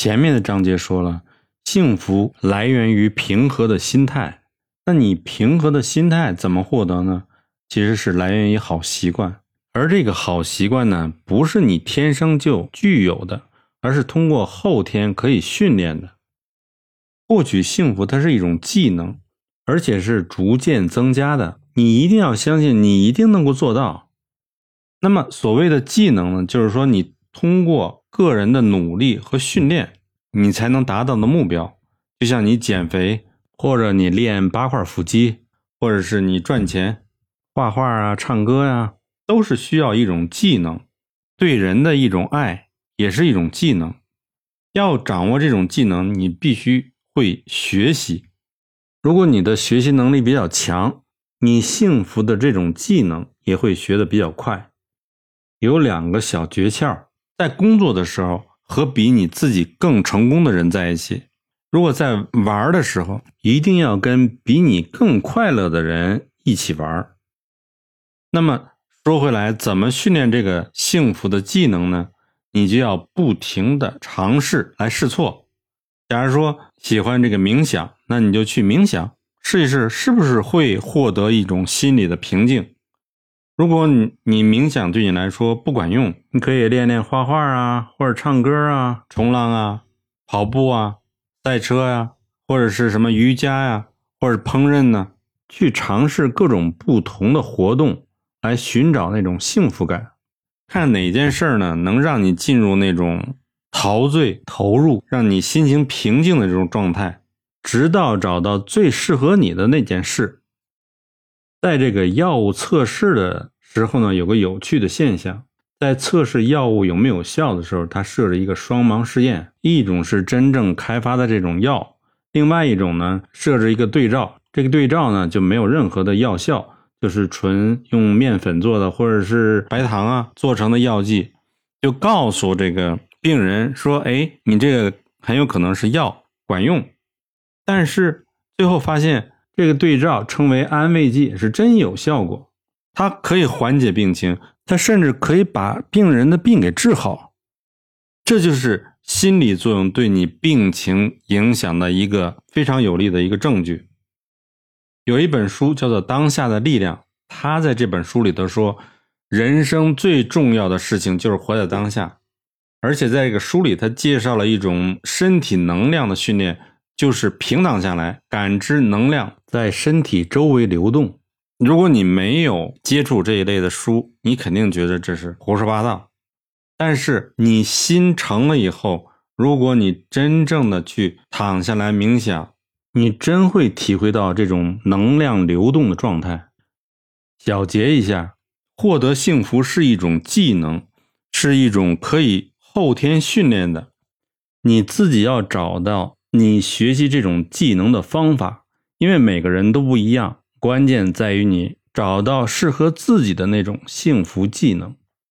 前面的章节说了，幸福来源于平和的心态。那你平和的心态怎么获得呢？其实是来源于好习惯，而这个好习惯呢，不是你天生就具有的，而是通过后天可以训练的。获取幸福，它是一种技能，而且是逐渐增加的。你一定要相信，你一定能够做到。那么，所谓的技能呢，就是说你通过个人的努力和训练，你才能达到的目标。就像你减肥，或者你练八块腹肌，或者是你赚钱、画画啊、唱歌呀，都是需要一种技能。对人的一种爱，也是一种技能。要掌握这种技能，你必须会学习。如果你的学习能力比较强，你幸福的这种技能也会学得比较快。有两个小诀窍，在工作的时候和比你自己更成功的人在一起；如果在玩的时候，一定要跟比你更快乐的人一起玩。那么说回来，怎么训练这个幸福的技能呢？你就要不停的尝试来试错。假如说喜欢这个冥想，那你就去冥想试一试，是不是会获得一种心理的平静。如果你你冥想对你来说不管用，你可以练练画画啊，或者唱歌啊、冲浪啊、跑步啊、赛车呀，或者是什么瑜伽呀，或者烹饪呢，去尝试各种不同的活动，来寻找那种幸福感。看哪件事儿呢，能让你进入那种陶醉、投入，让你心情平静的这种状态，直到找到最适合你的那件事。在这个药物测试的时候呢，有个有趣的现象，在测试药物有没有效的时候，它设置一个双盲试验，一种是真正开发的这种药，另外一种呢设置一个对照，这个对照呢就没有任何的药效，就是纯用面粉做的或者是白糖啊做成的药剂，就告诉这个病人说，哎，你这个很有可能是药管用，但是最后发现。这个对照称为安慰剂，是真有效果。它可以缓解病情，它甚至可以把病人的病给治好。这就是心理作用对你病情影响的一个非常有力的一个证据。有一本书叫做《当下的力量》，他在这本书里头说，人生最重要的事情就是活在当下。而且在这个书里，他介绍了一种身体能量的训练。就是平躺下来，感知能量在身体周围流动。如果你没有接触这一类的书，你肯定觉得这是胡说八道。但是你心诚了以后，如果你真正的去躺下来冥想，你真会体会到这种能量流动的状态。小结一下，获得幸福是一种技能，是一种可以后天训练的。你自己要找到。你学习这种技能的方法，因为每个人都不一样，关键在于你找到适合自己的那种幸福技能。